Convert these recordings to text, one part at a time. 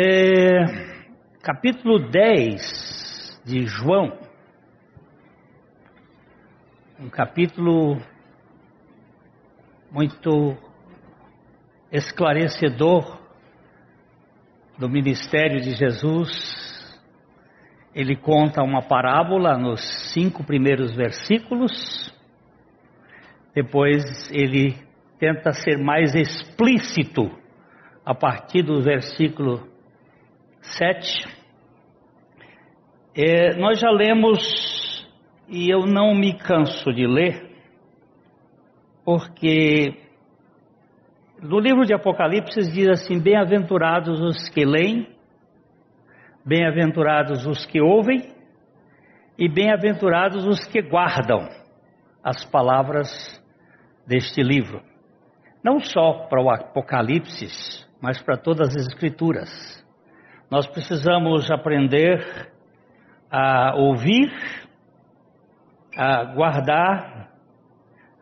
É, capítulo 10 de João, um capítulo muito esclarecedor do ministério de Jesus. Ele conta uma parábola nos cinco primeiros versículos, depois ele tenta ser mais explícito a partir do versículo 7. É, nós já lemos, e eu não me canso de ler, porque no livro de Apocalipse diz assim: Bem-aventurados os que leem, bem-aventurados os que ouvem, e bem-aventurados os que guardam as palavras deste livro. Não só para o Apocalipse, mas para todas as Escrituras. Nós precisamos aprender a ouvir, a guardar,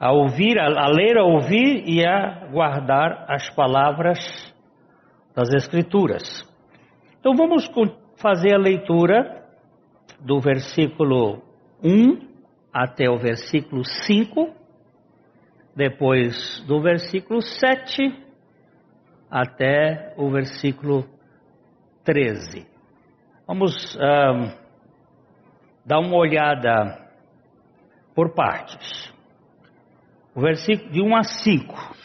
a ouvir, a, ler, a ouvir e a guardar as palavras das Escrituras. Então vamos fazer a leitura do versículo 1 até o versículo 5, depois do versículo 7 até o versículo 13. Vamos dar uma olhada por partes. O versículo de 1 a 5.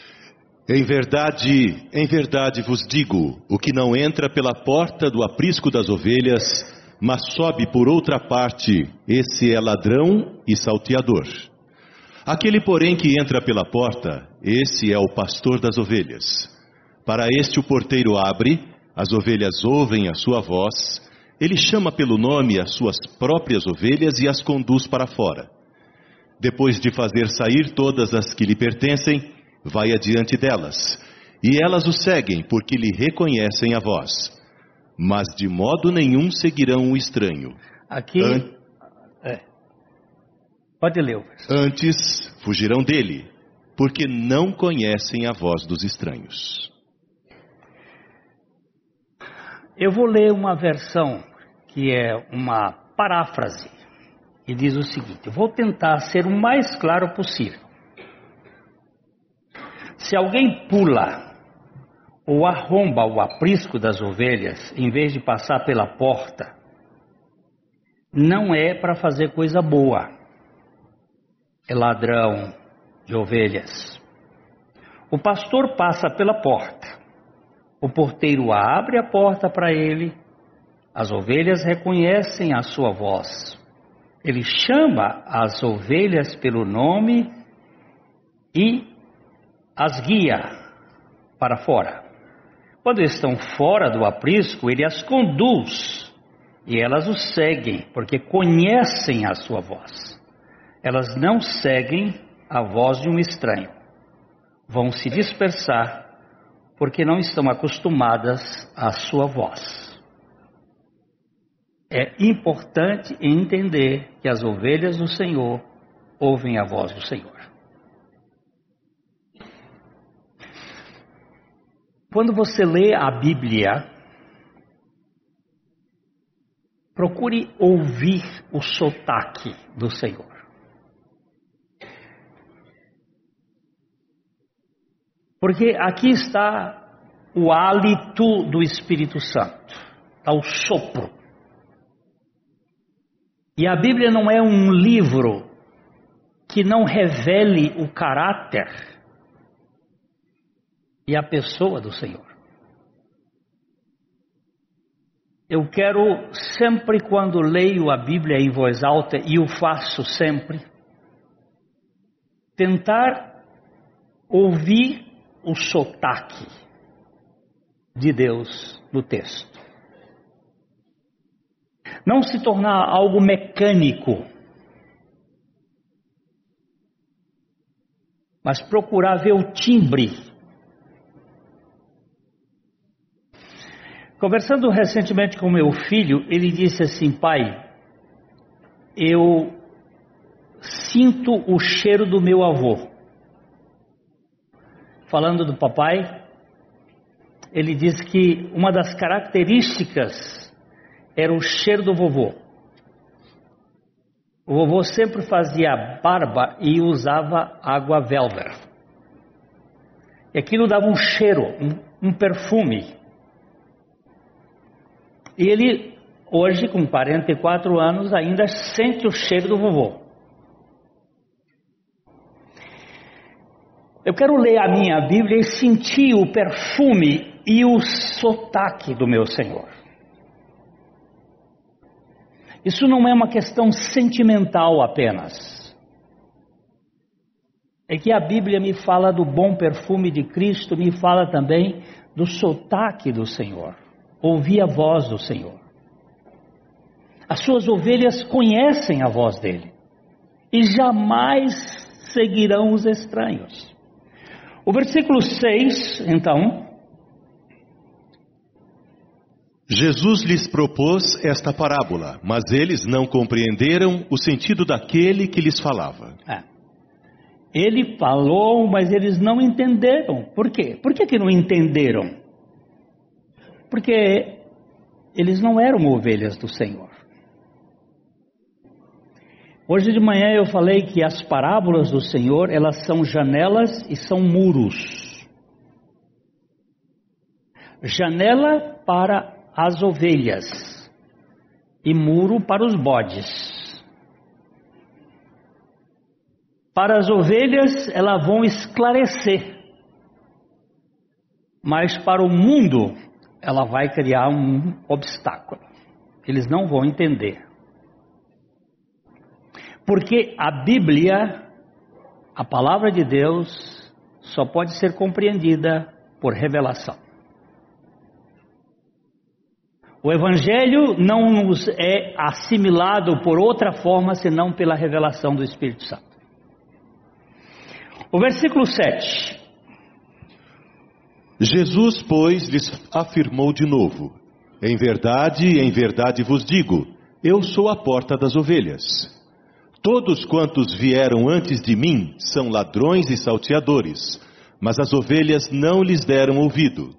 Em verdade, em verdade vos digo: o que não entra pela porta do aprisco das ovelhas, mas sobe por outra parte, esse é ladrão e salteador. Aquele, porém, que entra pela porta, esse é o pastor das ovelhas. Para este o porteiro abre, as ovelhas ouvem a sua voz, ele chama pelo nome as suas próprias ovelhas e as conduz para fora. Depois de fazer sair todas as que lhe pertencem, vai adiante delas, e elas o seguem porque lhe reconhecem a voz. Mas de modo nenhum seguirão o estranho. Aqui. An... É. Pode ler. Antes fugirão dele, porque não conhecem a voz dos estranhos. Eu vou ler uma versão que é uma paráfrase e diz o seguinte: vou tentar ser o mais claro possível. Se alguém pula ou arromba o aprisco das ovelhas em vez de passar pela porta, não é para fazer coisa boa. É ladrão de ovelhas. O pastor passa pela porta. O porteiro abre a porta para ele, as ovelhas reconhecem a sua voz. Ele chama as ovelhas pelo nome e as guia para fora. Quando estão fora do aprisco, ele as conduz e elas o seguem, porque conhecem a sua voz. Elas não seguem a voz de um estranho. Vão se dispersar porque não estão acostumadas à sua voz. É importante entender que as ovelhas do Senhor ouvem a voz do Senhor. Quando você lê a Bíblia, procure ouvir o sotaque do Senhor. Porque aqui está o hálito do Espírito Santo, está o sopro. E a Bíblia não é um livro que não revele o caráter e a pessoa do Senhor. Eu quero sempre quando leio a Bíblia em voz alta, e o faço sempre, tentar ouvir o sotaque de Deus no texto. Não se tornar algo mecânico, mas procurar ver o timbre. Conversando recentemente com meu filho, ele disse assim: Pai, eu sinto o cheiro do meu avô falando do papai, ele diz que uma das características era o cheiro do vovô. O vovô sempre fazia barba e usava água velver. E aquilo dava um cheiro, um, um perfume. E ele, hoje, com 44 anos, ainda sente o cheiro do vovô. Eu quero ler a minha Bíblia e sentir o perfume e o sotaque do meu Senhor. Isso não é uma questão sentimental apenas. É que a Bíblia me fala do bom perfume de Cristo, me fala também do sotaque do Senhor. Ouvir a voz do Senhor. As suas ovelhas conhecem a voz dele e jamais seguirão os estranhos. O versículo 6, então. Jesus lhes propôs esta parábola, mas eles não compreenderam o sentido daquele que lhes falava. É. Ele falou, mas eles não entenderam. Por quê? Por que, que não entenderam? Porque eles não eram ovelhas do Senhor. Hoje de manhã eu falei que as parábolas do Senhor, elas são janelas e são muros. Janela para as ovelhas e muro para os bodes. Para as ovelhas, elas vão esclarecer, mas para o mundo, ela vai criar um obstáculo. Eles não vão entender. Porque a Bíblia, a palavra de Deus, só pode ser compreendida por revelação. O Evangelho não nos é assimilado por outra forma senão pela revelação do Espírito Santo. O versículo 7. Jesus, pois, lhes afirmou de novo: Em verdade, em verdade vos digo, eu sou a porta das ovelhas. Todos quantos vieram antes de mim são ladrões e salteadores, mas as ovelhas não lhes deram ouvido.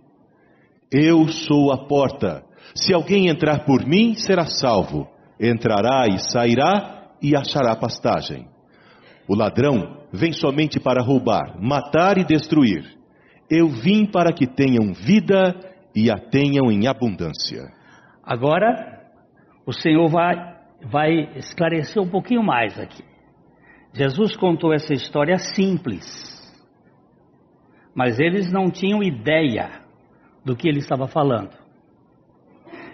Eu sou a porta. Se alguém entrar por mim, será salvo. Entrará e sairá e achará pastagem. O ladrão vem somente para roubar, matar e destruir. Eu vim para que tenham vida e a tenham em abundância. Agora, o Senhor vai vai esclarecer um pouquinho mais aqui. Jesus contou essa história simples, mas eles não tinham ideia do que ele estava falando.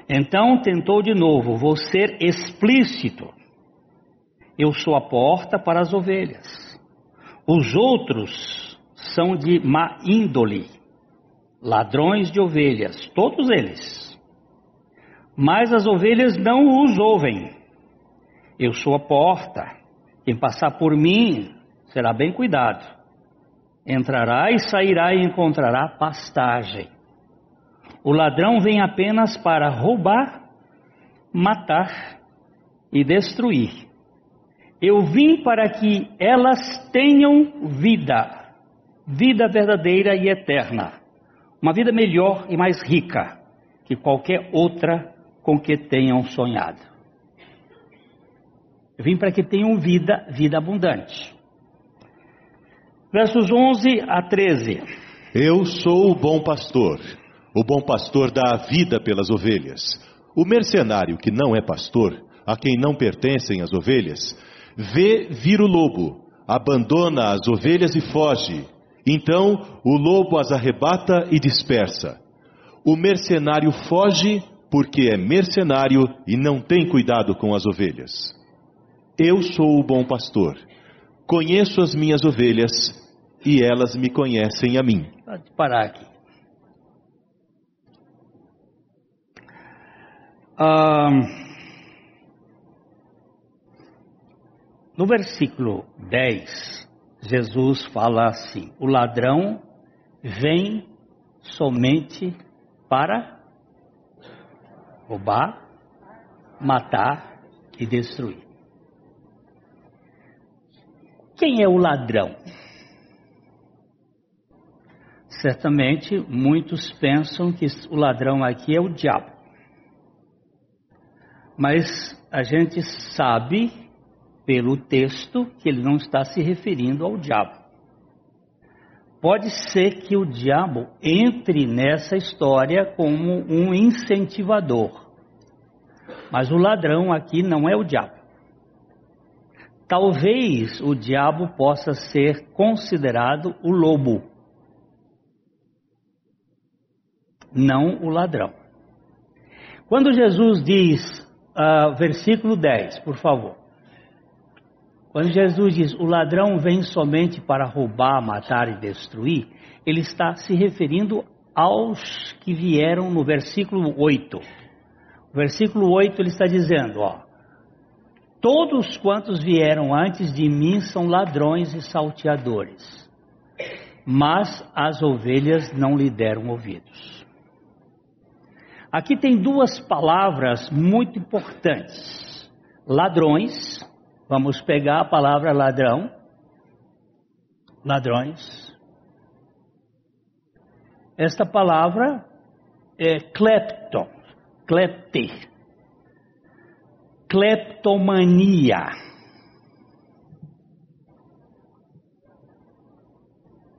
Então tentou de novo, vou ser explícito. Eu sou a porta para as ovelhas. Os outros são de má índole, ladrões de ovelhas, todos eles. Mas as ovelhas não os ouvem. Eu sou a porta. Quem passar por mim será bem cuidado. Entrará e sairá e encontrará pastagem. O ladrão vem apenas para roubar, matar e destruir. Eu vim para que elas tenham vida, vida verdadeira e eterna, uma vida melhor e mais rica que qualquer outra com que tenham sonhado. Eu vim para que tenham vida, vida abundante. Versos 11 a 13. Eu sou o bom pastor. O bom pastor dá a vida pelas ovelhas. O mercenário que não é pastor, a quem não pertencem as ovelhas, vê vir o lobo, abandona as ovelhas e foge. Então o lobo as arrebata e dispersa. O mercenário foge porque é mercenário e não tem cuidado com as ovelhas. Eu sou o bom pastor. Conheço as minhas ovelhas e elas me conhecem a mim. Pode parar aqui. no versículo 10, Jesus fala assim: O ladrão vem somente para roubar, matar e destruir. Quem é o ladrão? Certamente muitos pensam que o ladrão aqui é o diabo. Mas a gente sabe pelo texto que ele não está se referindo ao diabo. Pode ser que o diabo entre nessa história como um incentivador. Mas o ladrão aqui não é o diabo. Talvez o diabo possa ser considerado o lobo, não o ladrão. Quando Jesus diz, uh, versículo 10, por favor. Quando Jesus diz o ladrão vem somente para roubar, matar e destruir, ele está se referindo aos que vieram no versículo 8. O versículo 8 ele está dizendo, ó, todos quantos vieram antes de mim são ladrões e salteadores, mas as ovelhas não lhe deram ouvidos. Aqui tem duas palavras muito importantes: ladrões Vamos pegar a palavra ladrão, ladrões. Esta palavra é klepto, klepte, kleptomania.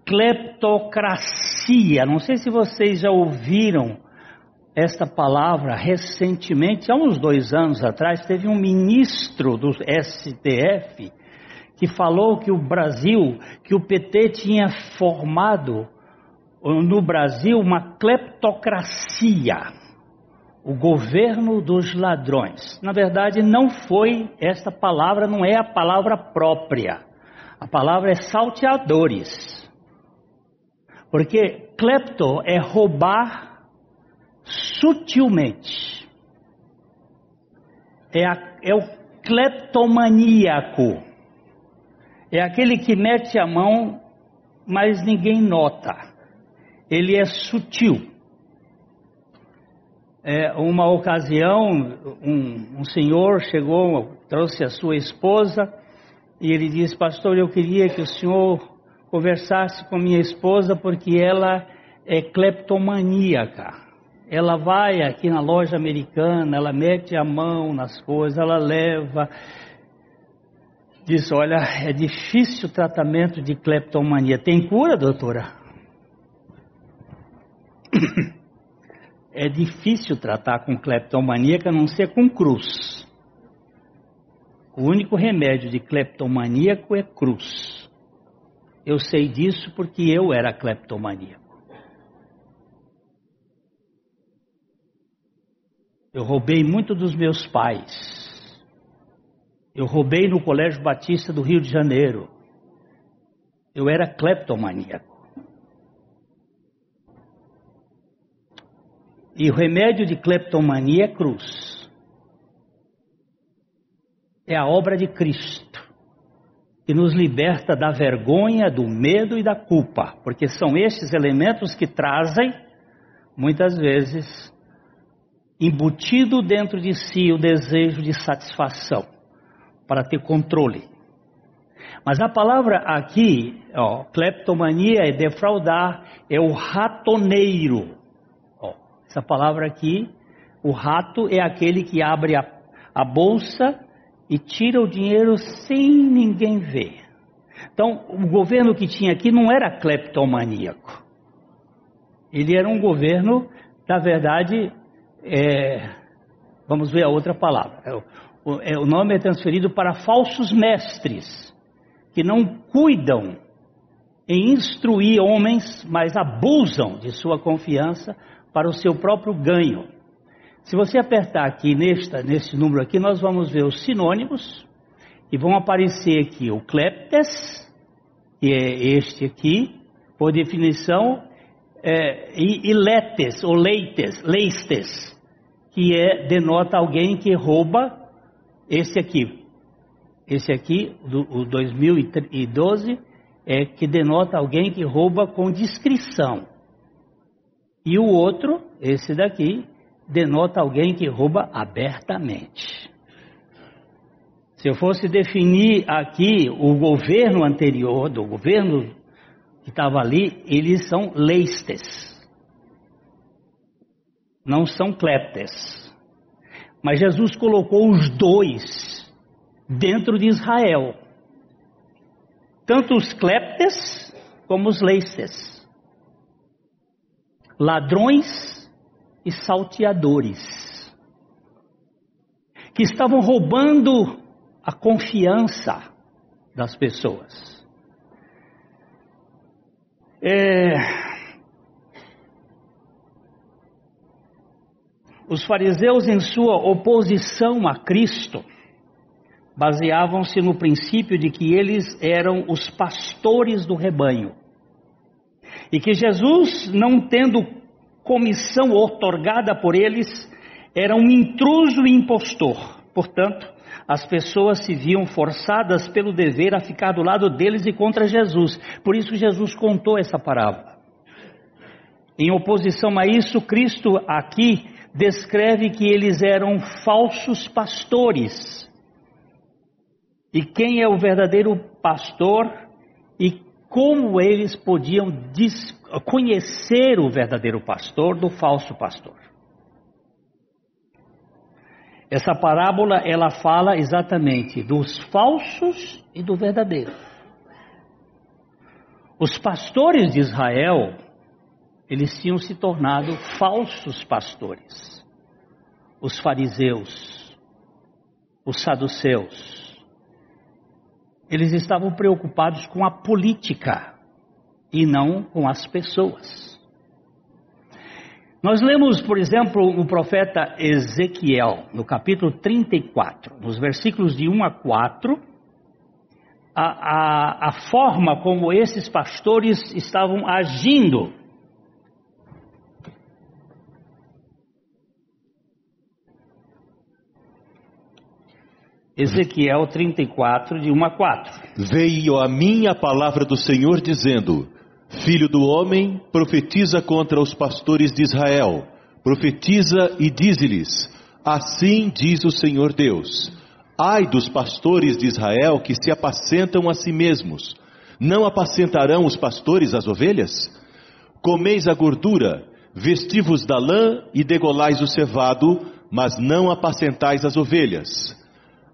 Kleptocracia. Não sei se vocês já ouviram esta palavra recentemente, há uns dois anos atrás, teve um ministro do STF que falou que o Brasil, que o PT tinha formado no Brasil uma cleptocracia, o governo dos ladrões. Na verdade, não foi esta palavra, não é a palavra própria. A palavra é salteadores. Porque klepto é roubar sutilmente. É, a, é o cleptomaníaco. É aquele que mete a mão, mas ninguém nota. Ele é sutil. É, uma ocasião, um, um senhor chegou, trouxe a sua esposa e ele disse: Pastor, eu queria que o senhor conversasse com minha esposa porque ela é cleptomaníaca. Ela vai aqui na loja americana, ela mete a mão nas coisas, ela leva. Diz: Olha, é difícil o tratamento de cleptomania. Tem cura, doutora? É difícil tratar com cleptomaníaca a não ser com cruz. O único remédio de cleptomaníaco é cruz. Eu sei disso porque eu era cleptomaníaco. Eu roubei muito dos meus pais. Eu roubei no Colégio Batista do Rio de Janeiro. Eu era cleptomaníaco. E o remédio de cleptomania é cruz. É a obra de Cristo, que nos liberta da vergonha, do medo e da culpa, porque são estes elementos que trazem, muitas vezes, embutido dentro de si o desejo de satisfação, para ter controle. Mas a palavra aqui, ó, kleptomania é defraudar, é o ratoneiro. Essa palavra aqui, o rato é aquele que abre a, a bolsa e tira o dinheiro sem ninguém ver. Então, o governo que tinha aqui não era kleptomaníaco. Ele era um governo, na verdade, é, vamos ver a outra palavra. É, o, é, o nome é transferido para falsos mestres, que não cuidam em instruir homens, mas abusam de sua confiança para o seu próprio ganho. Se você apertar aqui nesta, nesse número aqui, nós vamos ver os sinônimos e vão aparecer aqui o kleptes, que é este aqui, por definição, é, e, e letes ou leites, leistes, que é, denota alguém que rouba esse aqui. Esse aqui, do, o 2012, é que denota alguém que rouba com discrição. E o outro, esse daqui, denota alguém que rouba abertamente. Se eu fosse definir aqui o governo anterior, do governo que estava ali, eles são leistes. Não são cleptes. Mas Jesus colocou os dois dentro de Israel. Tanto os cleptes como os leistes. Ladrões e salteadores. Que estavam roubando a confiança das pessoas. É... Os fariseus, em sua oposição a Cristo, baseavam-se no princípio de que eles eram os pastores do rebanho. E que Jesus, não tendo comissão otorgada por eles, era um intruso e impostor. Portanto, as pessoas se viam forçadas pelo dever a ficar do lado deles e contra Jesus. Por isso Jesus contou essa parábola. Em oposição a isso, Cristo aqui descreve que eles eram falsos pastores. E quem é o verdadeiro pastor e como eles podiam conhecer o verdadeiro pastor do falso pastor. Essa parábola ela fala exatamente dos falsos e do verdadeiro. Os pastores de Israel, eles tinham se tornado falsos pastores. Os fariseus, os saduceus, eles estavam preocupados com a política e não com as pessoas. Nós lemos, por exemplo, o profeta Ezequiel, no capítulo 34, nos versículos de 1 a 4, a, a, a forma como esses pastores estavam agindo. Ezequiel 34, de 1 a 4. Veio a mim a palavra do Senhor dizendo: Filho do homem, profetiza contra os pastores de Israel. Profetiza e dize-lhes: Assim diz o Senhor Deus: Ai dos pastores de Israel que se apacentam a si mesmos. Não apacentarão os pastores as ovelhas? Comeis a gordura, vestivos da lã e degolais o cevado, mas não apacentais as ovelhas.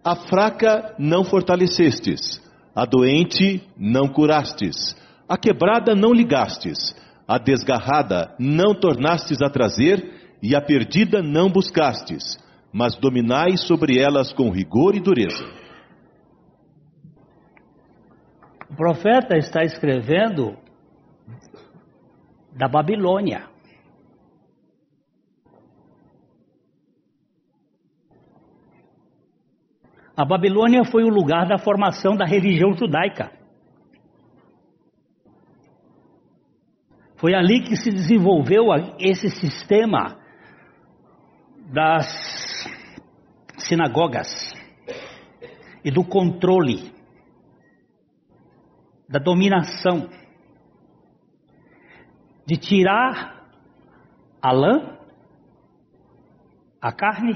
A fraca não fortalecestes, a doente não curastes a quebrada não ligastes, a desgarrada não tornastes a trazer, e a perdida não buscastes, mas dominais sobre elas com rigor e dureza. O profeta está escrevendo da Babilônia. A Babilônia foi o lugar da formação da religião judaica. Foi ali que se desenvolveu esse sistema das sinagogas e do controle, da dominação, de tirar a lã, a carne,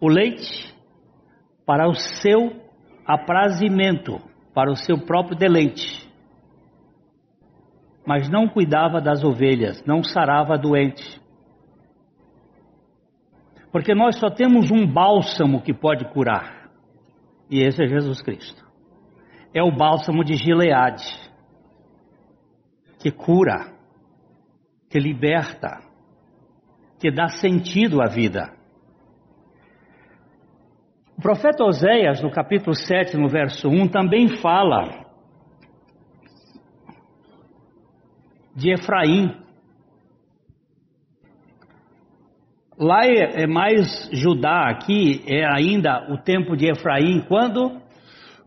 o leite, para o seu aprazimento, para o seu próprio deleite mas não cuidava das ovelhas, não sarava doente. Porque nós só temos um bálsamo que pode curar, e esse é Jesus Cristo. É o bálsamo de Gileade, que cura, que liberta, que dá sentido à vida. O profeta Oséias, no capítulo 7, no verso 1, também fala de Efraim. Lá é, é mais Judá, aqui é ainda o tempo de Efraim, quando?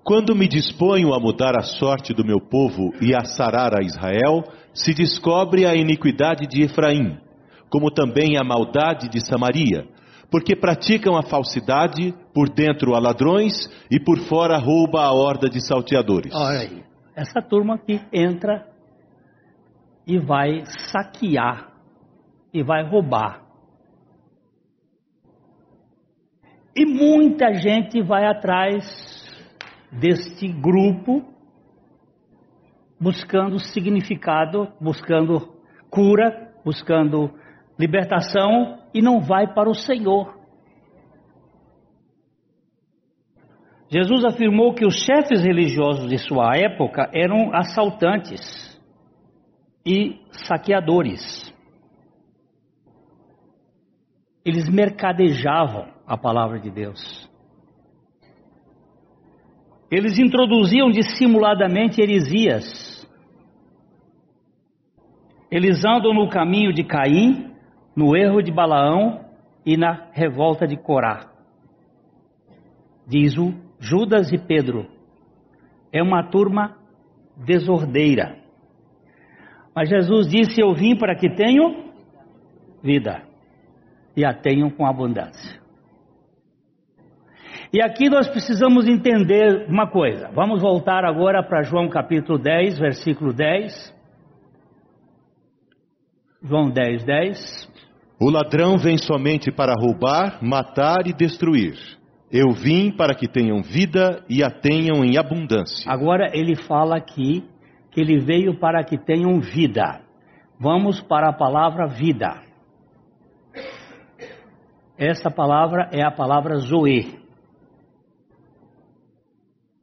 Quando me disponho a mudar a sorte do meu povo e a sarar a Israel, se descobre a iniquidade de Efraim, como também a maldade de Samaria, porque praticam a falsidade, por dentro a ladrões e por fora rouba a horda de salteadores. Olha aí, essa turma aqui entra e vai saquear e vai roubar. E muita gente vai atrás deste grupo buscando significado, buscando cura, buscando libertação e não vai para o Senhor. Jesus afirmou que os chefes religiosos de sua época eram assaltantes e saqueadores. Eles mercadejavam a palavra de Deus. Eles introduziam dissimuladamente heresias. Eles andam no caminho de Caim, no erro de Balaão e na revolta de Corá. Diz o Judas e Pedro. É uma turma desordeira. Mas Jesus disse: Eu vim para que tenham vida e a tenham com abundância. E aqui nós precisamos entender uma coisa. Vamos voltar agora para João capítulo 10, versículo 10. João 10, 10. O ladrão vem somente para roubar, matar e destruir. Eu vim para que tenham vida e a tenham em abundância. Agora ele fala aqui que ele veio para que tenham vida. Vamos para a palavra vida. Esta palavra é a palavra Zoe.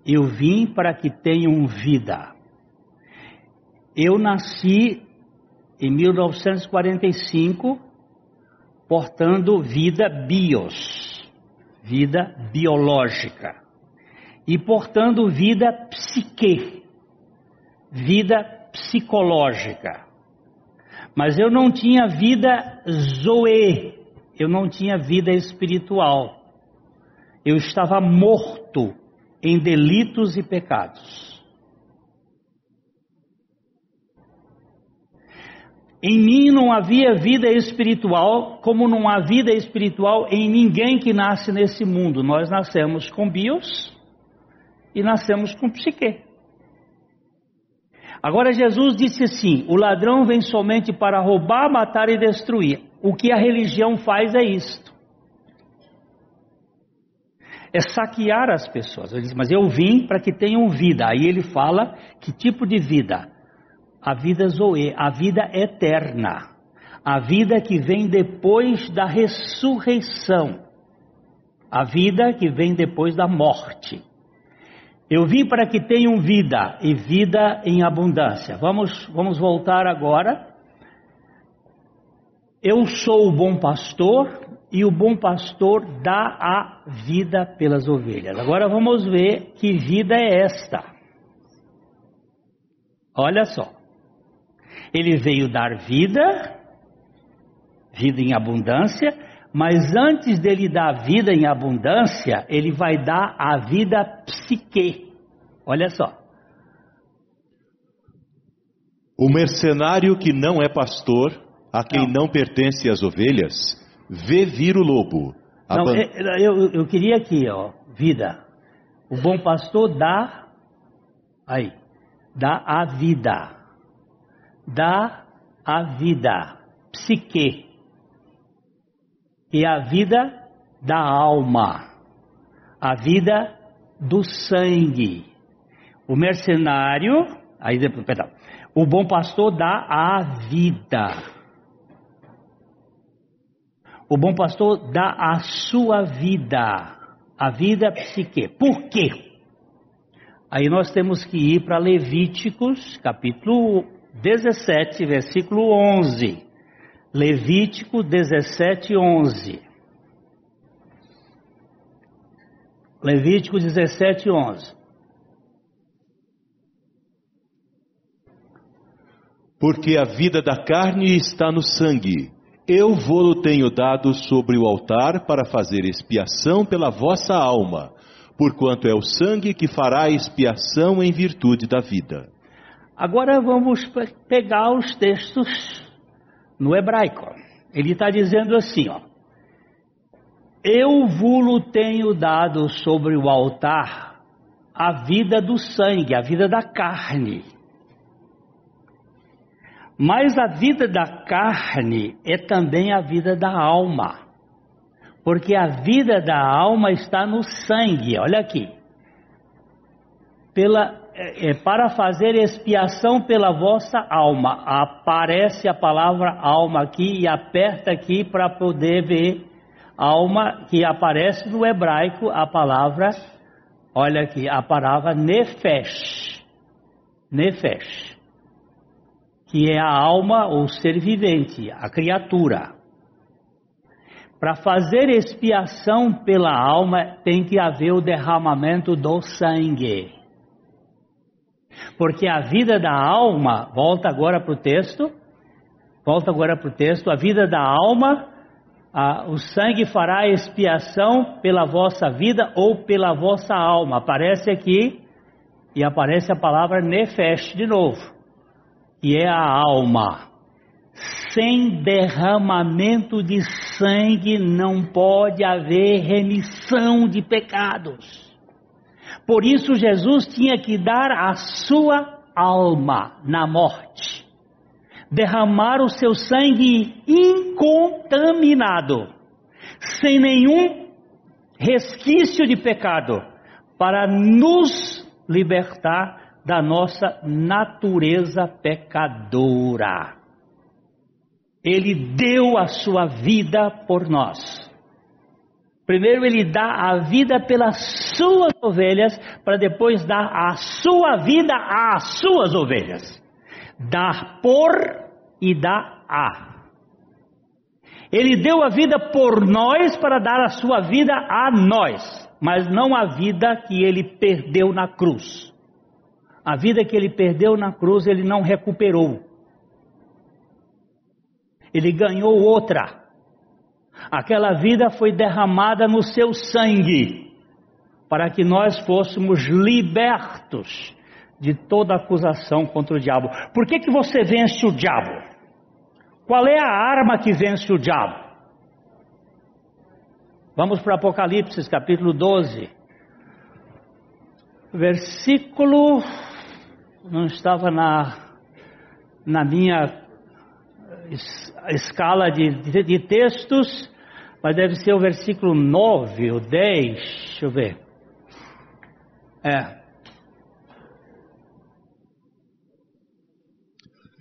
Eu vim para que tenham vida. Eu nasci em 1945, portando vida bios, vida biológica, e portando vida psique, vida psicológica. Mas eu não tinha vida zoe, eu não tinha vida espiritual. Eu estava morto em delitos e pecados. Em mim não havia vida espiritual, como não há vida espiritual em ninguém que nasce nesse mundo. Nós nascemos com bios e nascemos com psique. Agora Jesus disse assim: o ladrão vem somente para roubar, matar e destruir. O que a religião faz é isto. É saquear as pessoas. Ele diz, mas eu vim para que tenham vida. Aí ele fala que tipo de vida? A vida Zoe, a vida eterna. A vida que vem depois da ressurreição. A vida que vem depois da morte. Eu vim para que tenham vida e vida em abundância. Vamos, vamos voltar agora eu sou o bom pastor e o bom pastor dá a vida pelas ovelhas. Agora vamos ver que vida é esta. Olha só. Ele veio dar vida, vida em abundância, mas antes dele dar vida em abundância, ele vai dar a vida psique. Olha só. O mercenário que não é pastor a quem não, não pertence as ovelhas, vê vir o lobo. Não, é, eu, eu queria aqui, ó, vida. O bom pastor dá, aí, dá a vida. Dá a vida, psique. E a vida da alma. A vida do sangue. O mercenário, aí perdão. O bom pastor dá a vida o bom pastor dá a sua vida, a vida psique. Por quê? Aí nós temos que ir para Levíticos, capítulo 17, versículo 11. Levítico 17, 11. Levítico 17, 11. Porque a vida da carne está no sangue, eu vou-lo tenho dado sobre o altar para fazer expiação pela vossa alma, porquanto é o sangue que fará expiação em virtude da vida. Agora vamos pegar os textos no hebraico. Ele está dizendo assim, ó. Eu vou-lo tenho dado sobre o altar a vida do sangue, a vida da carne mas a vida da carne é também a vida da alma. Porque a vida da alma está no sangue, olha aqui. pela, é, é, para fazer expiação pela vossa alma. Aparece a palavra alma aqui e aperta aqui para poder ver alma que aparece no hebraico a palavra, olha aqui, a palavra nefesh. Nefesh. Que é a alma ou ser vivente, a criatura. Para fazer expiação pela alma tem que haver o derramamento do sangue. Porque a vida da alma, volta agora para o texto, volta agora para o texto, a vida da alma, a, o sangue fará expiação pela vossa vida ou pela vossa alma. Aparece aqui, e aparece a palavra nefesh de novo, que é a alma sem derramamento de sangue não pode haver remissão de pecados. Por isso Jesus tinha que dar a sua alma na morte, derramar o seu sangue incontaminado, sem nenhum resquício de pecado, para nos libertar da nossa natureza pecadora. Ele deu a sua vida por nós. Primeiro ele dá a vida pelas suas ovelhas, para depois dar a sua vida às suas ovelhas. Dar por e dar a. Ele deu a vida por nós para dar a sua vida a nós, mas não a vida que ele perdeu na cruz. A vida que ele perdeu na cruz ele não recuperou ele ganhou outra. Aquela vida foi derramada no seu sangue, para que nós fôssemos libertos de toda acusação contra o diabo. Por que, que você vence o diabo? Qual é a arma que vence o diabo? Vamos para Apocalipse, capítulo 12. Versículo. Não estava na, na minha escala de, de, de, textos, mas deve ser o versículo 9 ou 10, deixa eu ver. É.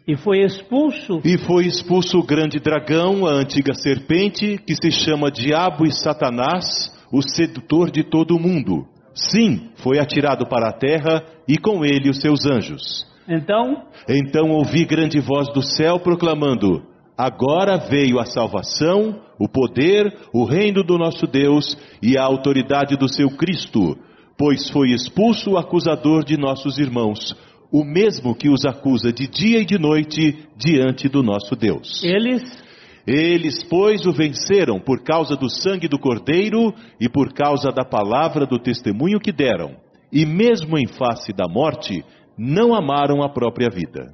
E foi expulso. E foi expulso o grande dragão, a antiga serpente, que se chama Diabo e Satanás, o sedutor de todo o mundo. Sim, foi atirado para a terra e com ele os seus anjos. Então? Então ouvi grande voz do céu proclamando: Agora veio a salvação, o poder, o reino do nosso Deus e a autoridade do seu Cristo, pois foi expulso o acusador de nossos irmãos, o mesmo que os acusa de dia e de noite diante do nosso Deus. Eles eles, pois, o venceram por causa do sangue do Cordeiro e por causa da palavra do testemunho que deram, e mesmo em face da morte, não amaram a própria vida.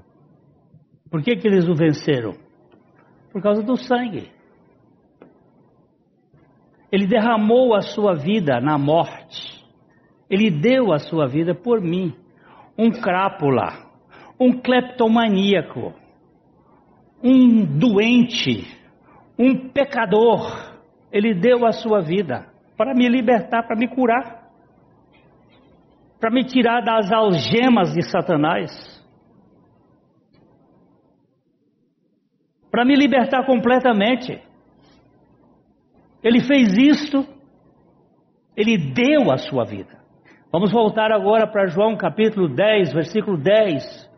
Por que, que eles o venceram? Por causa do sangue. Ele derramou a sua vida na morte. Ele deu a sua vida por mim. Um crápula, um cleptomaníaco, um doente, um pecador. Ele deu a sua vida para me libertar, para me curar, para me tirar das algemas de Satanás. para me libertar completamente. Ele fez isto, ele deu a sua vida. Vamos voltar agora para João capítulo 10, versículo 10.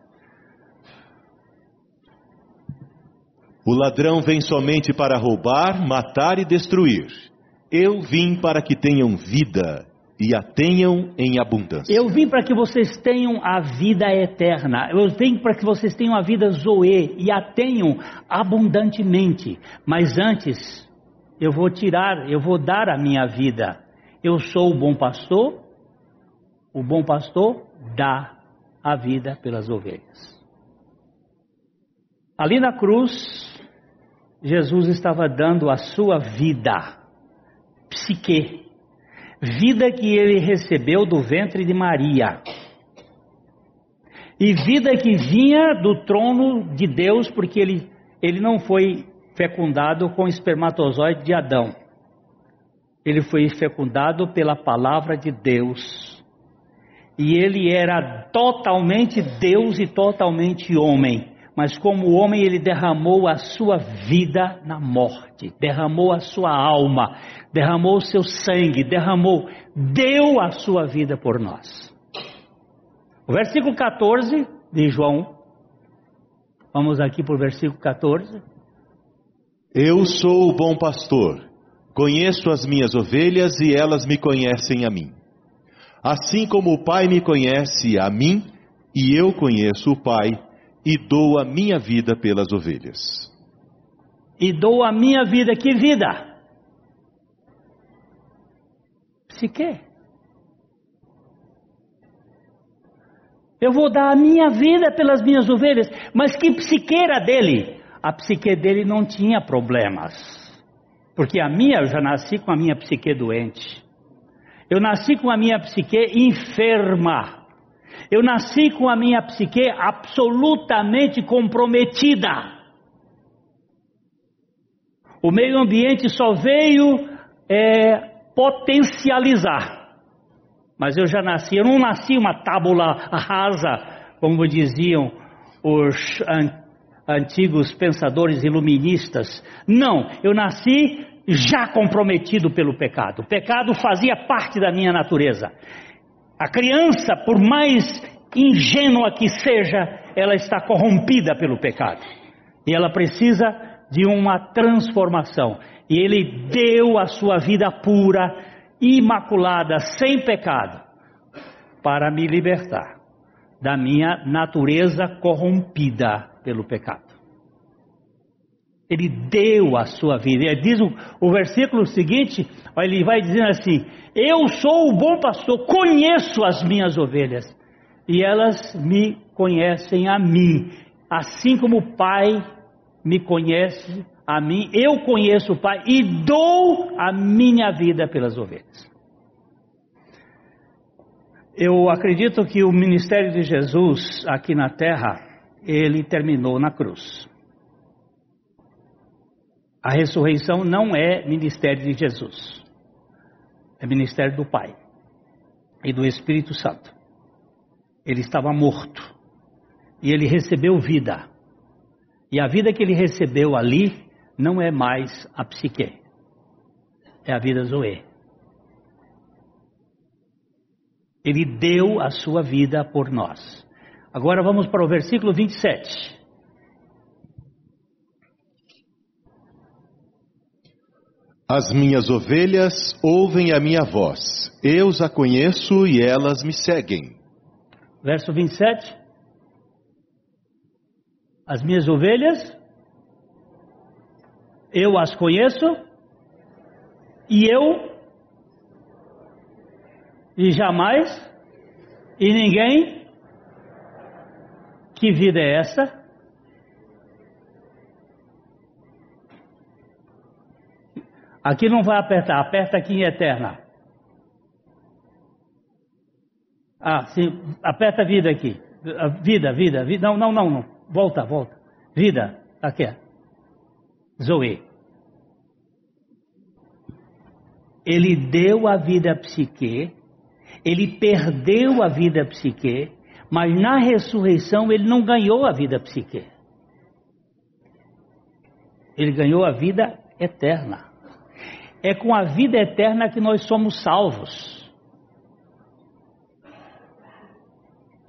O ladrão vem somente para roubar, matar e destruir. Eu vim para que tenham vida e a tenham em abundância. Eu vim para que vocês tenham a vida eterna. Eu vim para que vocês tenham a vida Zoe e a tenham abundantemente. Mas antes, eu vou tirar, eu vou dar a minha vida. Eu sou o bom pastor. O bom pastor dá a vida pelas ovelhas. Ali na cruz, Jesus estava dando a sua vida, psique, vida que ele recebeu do ventre de Maria, e vida que vinha do trono de Deus, porque ele, ele não foi fecundado com espermatozoide de Adão, ele foi fecundado pela palavra de Deus. E ele era totalmente Deus e totalmente homem. Mas como homem, ele derramou a sua vida na morte, derramou a sua alma, derramou o seu sangue, derramou, deu a sua vida por nós. O versículo 14 de João, vamos aqui para o versículo 14. Eu sou o bom pastor, conheço as minhas ovelhas e elas me conhecem a mim. Assim como o Pai me conhece a mim, e eu conheço o Pai, e dou a minha vida pelas ovelhas. E dou a minha vida, que vida? Psique. Eu vou dar a minha vida pelas minhas ovelhas, mas que psique era dele? A psique dele não tinha problemas, porque a minha, eu já nasci com a minha psique doente. Eu nasci com a minha psique enferma. Eu nasci com a minha psique absolutamente comprometida. O meio ambiente só veio é, potencializar. Mas eu já nasci, eu não nasci uma tábula rasa, como diziam os antigos pensadores iluministas. Não, eu nasci já comprometido pelo pecado. O pecado fazia parte da minha natureza. A criança, por mais ingênua que seja, ela está corrompida pelo pecado. E ela precisa de uma transformação. E ele deu a sua vida pura, imaculada, sem pecado, para me libertar da minha natureza corrompida pelo pecado. Ele deu a sua vida. Ele diz o, o versículo seguinte, ele vai dizendo assim: Eu sou o bom pastor, conheço as minhas ovelhas, e elas me conhecem a mim, assim como o Pai me conhece a mim, eu conheço o Pai e dou a minha vida pelas ovelhas. Eu acredito que o ministério de Jesus aqui na terra, ele terminou na cruz. A ressurreição não é ministério de Jesus, é ministério do Pai e do Espírito Santo. Ele estava morto e ele recebeu vida. E a vida que ele recebeu ali não é mais a psique, é a vida Zoe. Ele deu a sua vida por nós. Agora vamos para o versículo 27. As minhas ovelhas ouvem a minha voz, eu as conheço e elas me seguem. Verso 27. As minhas ovelhas, eu as conheço e eu e jamais e ninguém. Que vida é essa? Aqui não vai apertar, aperta aqui em eterna. Ah, sim, aperta vida aqui. Vida, vida, vida. Não, não, não, não. Volta, volta. Vida, aqui. Zoe. Ele deu a vida a psique, ele perdeu a vida a psique, mas na ressurreição ele não ganhou a vida psique. Ele ganhou a vida eterna. É com a vida eterna que nós somos salvos.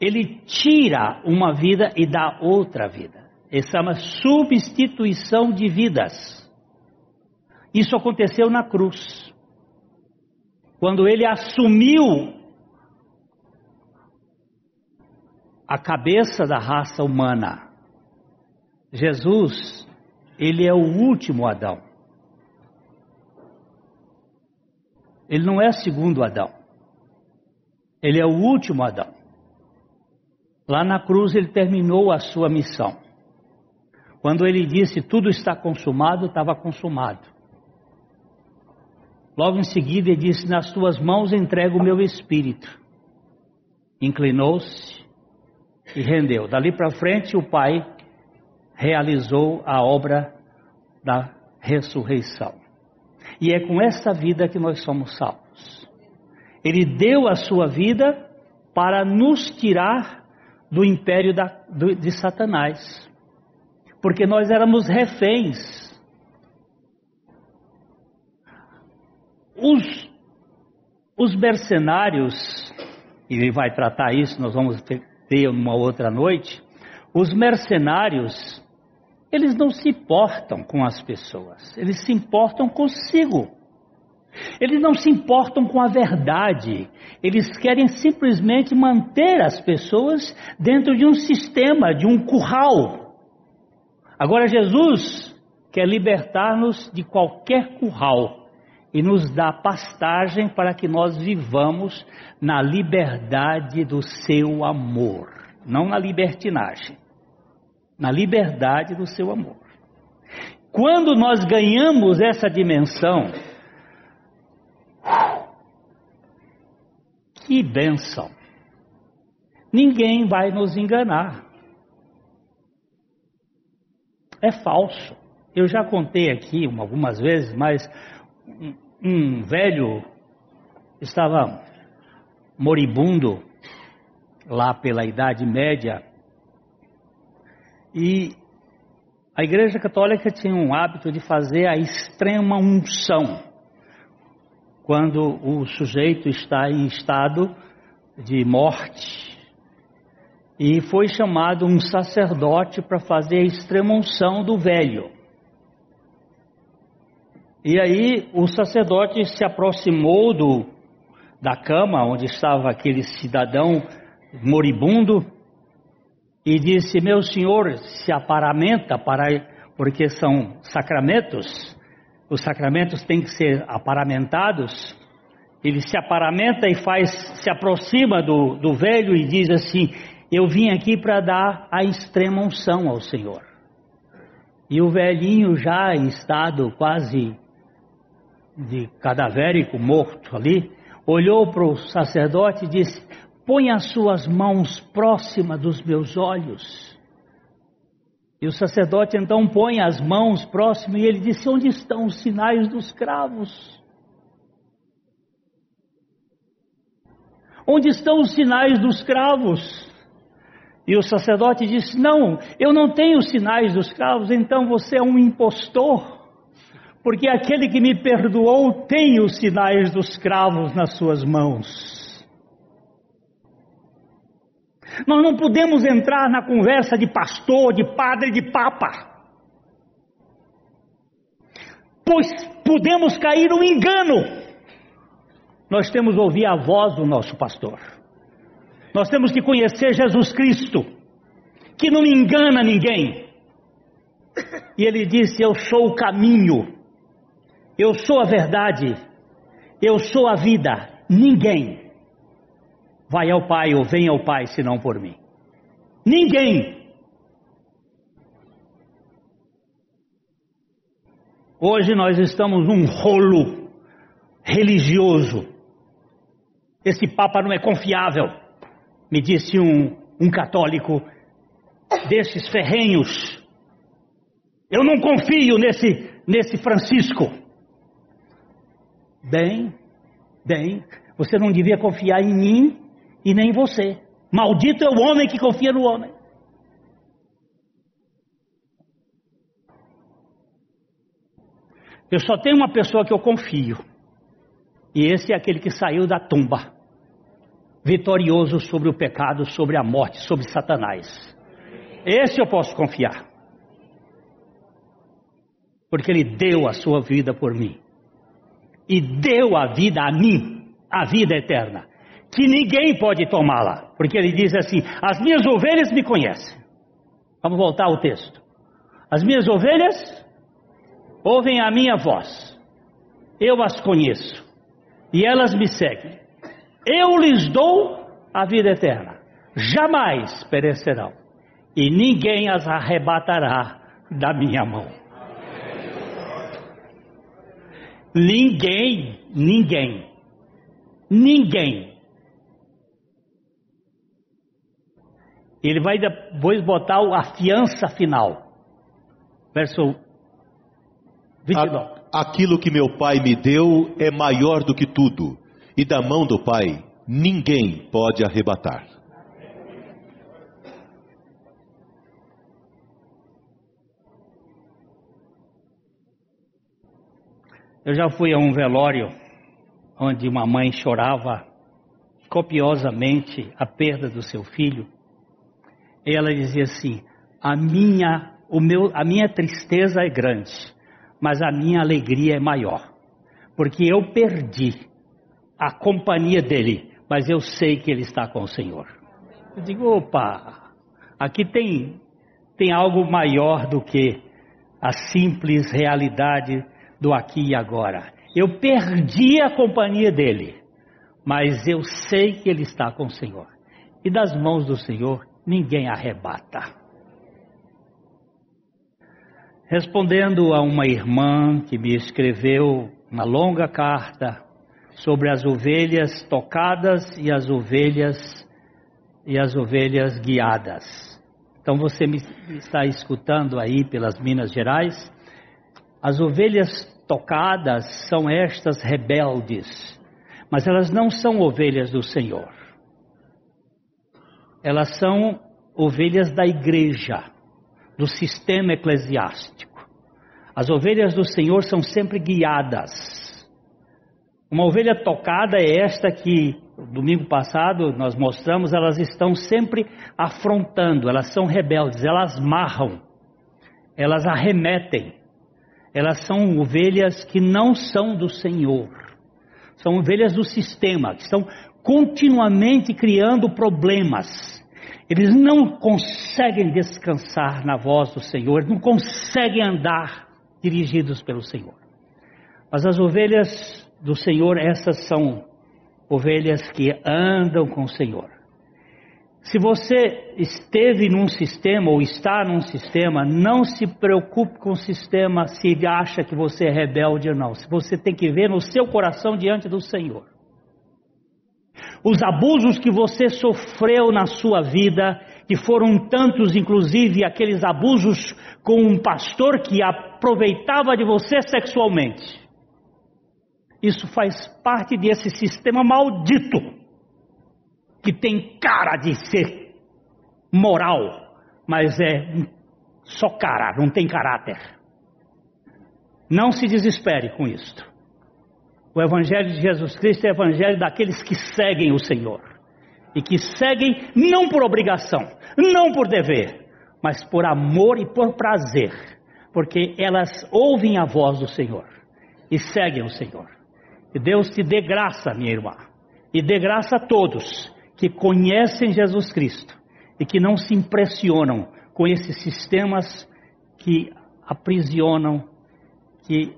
Ele tira uma vida e dá outra vida. Essa é uma substituição de vidas. Isso aconteceu na cruz. Quando ele assumiu a cabeça da raça humana. Jesus, ele é o último Adão. Ele não é segundo Adão. Ele é o último Adão. Lá na cruz ele terminou a sua missão. Quando ele disse tudo está consumado, estava consumado. Logo em seguida ele disse: Nas tuas mãos entrego o meu espírito. Inclinou-se e rendeu. Dali para frente, o Pai realizou a obra da ressurreição. E é com essa vida que nós somos salvos. Ele deu a sua vida para nos tirar do império da, do, de Satanás. Porque nós éramos reféns. Os, os mercenários, e ele vai tratar isso, nós vamos ter, uma outra noite. Os mercenários, eles não se importam com as pessoas, eles se importam consigo. Eles não se importam com a verdade, eles querem simplesmente manter as pessoas dentro de um sistema, de um curral. Agora, Jesus quer libertar-nos de qualquer curral e nos dá pastagem para que nós vivamos na liberdade do seu amor, não na libertinagem, na liberdade do seu amor. Quando nós ganhamos essa dimensão, que bênção! Ninguém vai nos enganar. É falso. Eu já contei aqui algumas vezes, mas um, velho estava moribundo lá pela Idade Média e a Igreja Católica tinha um hábito de fazer a extrema unção quando o sujeito está em estado de morte. E foi chamado um sacerdote para fazer a extremunção do velho. E aí o sacerdote se aproximou do, da cama onde estava aquele cidadão moribundo e disse: Meu senhor, se aparamenta para porque são sacramentos, os sacramentos têm que ser aparamentados, ele se aparamenta e faz, se aproxima do, do velho e diz assim: Eu vim aqui para dar a extrema unção ao Senhor. E o velhinho, já em estado quase de cadavérico, morto ali, olhou para o sacerdote e disse: Põe as suas mãos próximas dos meus olhos. E o sacerdote então põe as mãos próximo e ele disse: Onde estão os sinais dos cravos? Onde estão os sinais dos cravos? E o sacerdote disse: Não, eu não tenho sinais dos cravos, então você é um impostor, porque aquele que me perdoou tem os sinais dos cravos nas suas mãos. Nós não podemos entrar na conversa de pastor, de padre, de papa. Pois podemos cair no engano. Nós temos que ouvir a voz do nosso pastor. Nós temos que conhecer Jesus Cristo, que não engana ninguém. E ele disse: Eu sou o caminho, eu sou a verdade, eu sou a vida. Ninguém vai ao Pai ou vem ao Pai senão por mim. Ninguém. Hoje nós estamos num rolo religioso. Esse Papa não é confiável, me disse um, um católico desses ferrenhos. Eu não confio nesse, nesse Francisco. Bem, bem, você não devia confiar em mim e nem você. Maldito é o homem que confia no homem. Eu só tenho uma pessoa que eu confio. E esse é aquele que saiu da tumba, vitorioso sobre o pecado, sobre a morte, sobre Satanás. Esse eu posso confiar. Porque ele deu a sua vida por mim. E deu a vida a mim, a vida eterna que ninguém pode tomá-la, porque ele diz assim: As minhas ovelhas me conhecem. Vamos voltar ao texto. As minhas ovelhas ouvem a minha voz, eu as conheço e elas me seguem. Eu lhes dou a vida eterna, jamais perecerão e ninguém as arrebatará da minha mão. Ninguém, ninguém, ninguém Ele vai depois botar a fiança final. Verso 29. Aquilo que meu pai me deu é maior do que tudo, e da mão do pai ninguém pode arrebatar. Eu já fui a um velório onde uma mãe chorava copiosamente a perda do seu filho. Ela dizia assim: "A minha, o meu, a minha tristeza é grande, mas a minha alegria é maior, porque eu perdi a companhia dele, mas eu sei que ele está com o Senhor." Eu digo: "Opa, aqui tem tem algo maior do que a simples realidade do aqui e agora. Eu perdi a companhia dele, mas eu sei que ele está com o Senhor. E das mãos do Senhor ninguém arrebata. Respondendo a uma irmã que me escreveu uma longa carta sobre as ovelhas tocadas e as ovelhas e as ovelhas guiadas. Então você me está escutando aí pelas Minas Gerais as ovelhas tocadas são estas rebeldes, mas elas não são ovelhas do Senhor. Elas são ovelhas da igreja, do sistema eclesiástico. As ovelhas do Senhor são sempre guiadas. Uma ovelha tocada é esta que, domingo passado, nós mostramos, elas estão sempre afrontando, elas são rebeldes, elas marram, elas arremetem elas são ovelhas que não são do Senhor. São ovelhas do sistema, que estão continuamente criando problemas. Eles não conseguem descansar na voz do Senhor, não conseguem andar dirigidos pelo Senhor. Mas as ovelhas do Senhor, essas são ovelhas que andam com o Senhor. Se você esteve num sistema ou está num sistema, não se preocupe com o sistema se acha que você é rebelde ou não. Você tem que ver no seu coração diante do Senhor. Os abusos que você sofreu na sua vida, que foram tantos, inclusive aqueles abusos com um pastor que aproveitava de você sexualmente. Isso faz parte desse sistema maldito que tem cara de ser moral, mas é só cara, não tem caráter. Não se desespere com isto. O Evangelho de Jesus Cristo é o Evangelho daqueles que seguem o Senhor. E que seguem não por obrigação, não por dever, mas por amor e por prazer. Porque elas ouvem a voz do Senhor e seguem o Senhor. Que Deus te dê graça, minha irmã, e dê graça a todos que conhecem Jesus Cristo e que não se impressionam com esses sistemas que aprisionam, que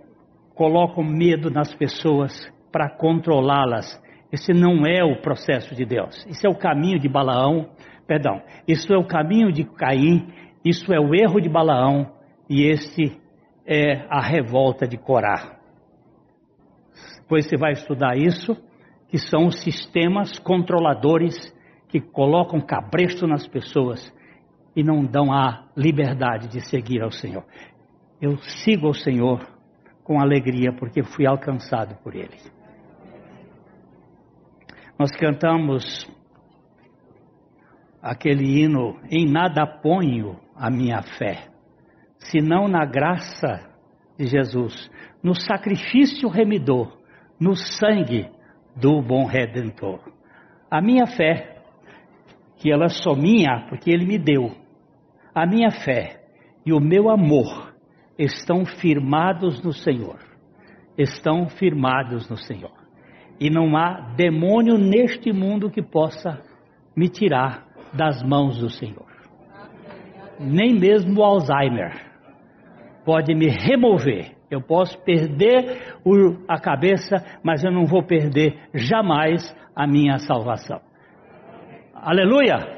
colocam medo nas pessoas para controlá-las. Esse não é o processo de Deus. Isso é o caminho de Balaão, perdão, isso é o caminho de Caim, isso é o erro de Balaão e este é a revolta de Corá. Depois você vai estudar isso que são os sistemas controladores que colocam cabresto nas pessoas e não dão a liberdade de seguir ao Senhor. Eu sigo ao Senhor com alegria porque fui alcançado por Ele. Nós cantamos aquele hino: Em nada ponho a minha fé, senão na graça de Jesus, no sacrifício remidor, no sangue do bom redentor. A minha fé, que ela é só minha, porque ele me deu, a minha fé e o meu amor estão firmados no Senhor. Estão firmados no Senhor. E não há demônio neste mundo que possa me tirar das mãos do Senhor. Nem mesmo o Alzheimer pode me remover eu posso perder a cabeça, mas eu não vou perder jamais a minha salvação. Aleluia!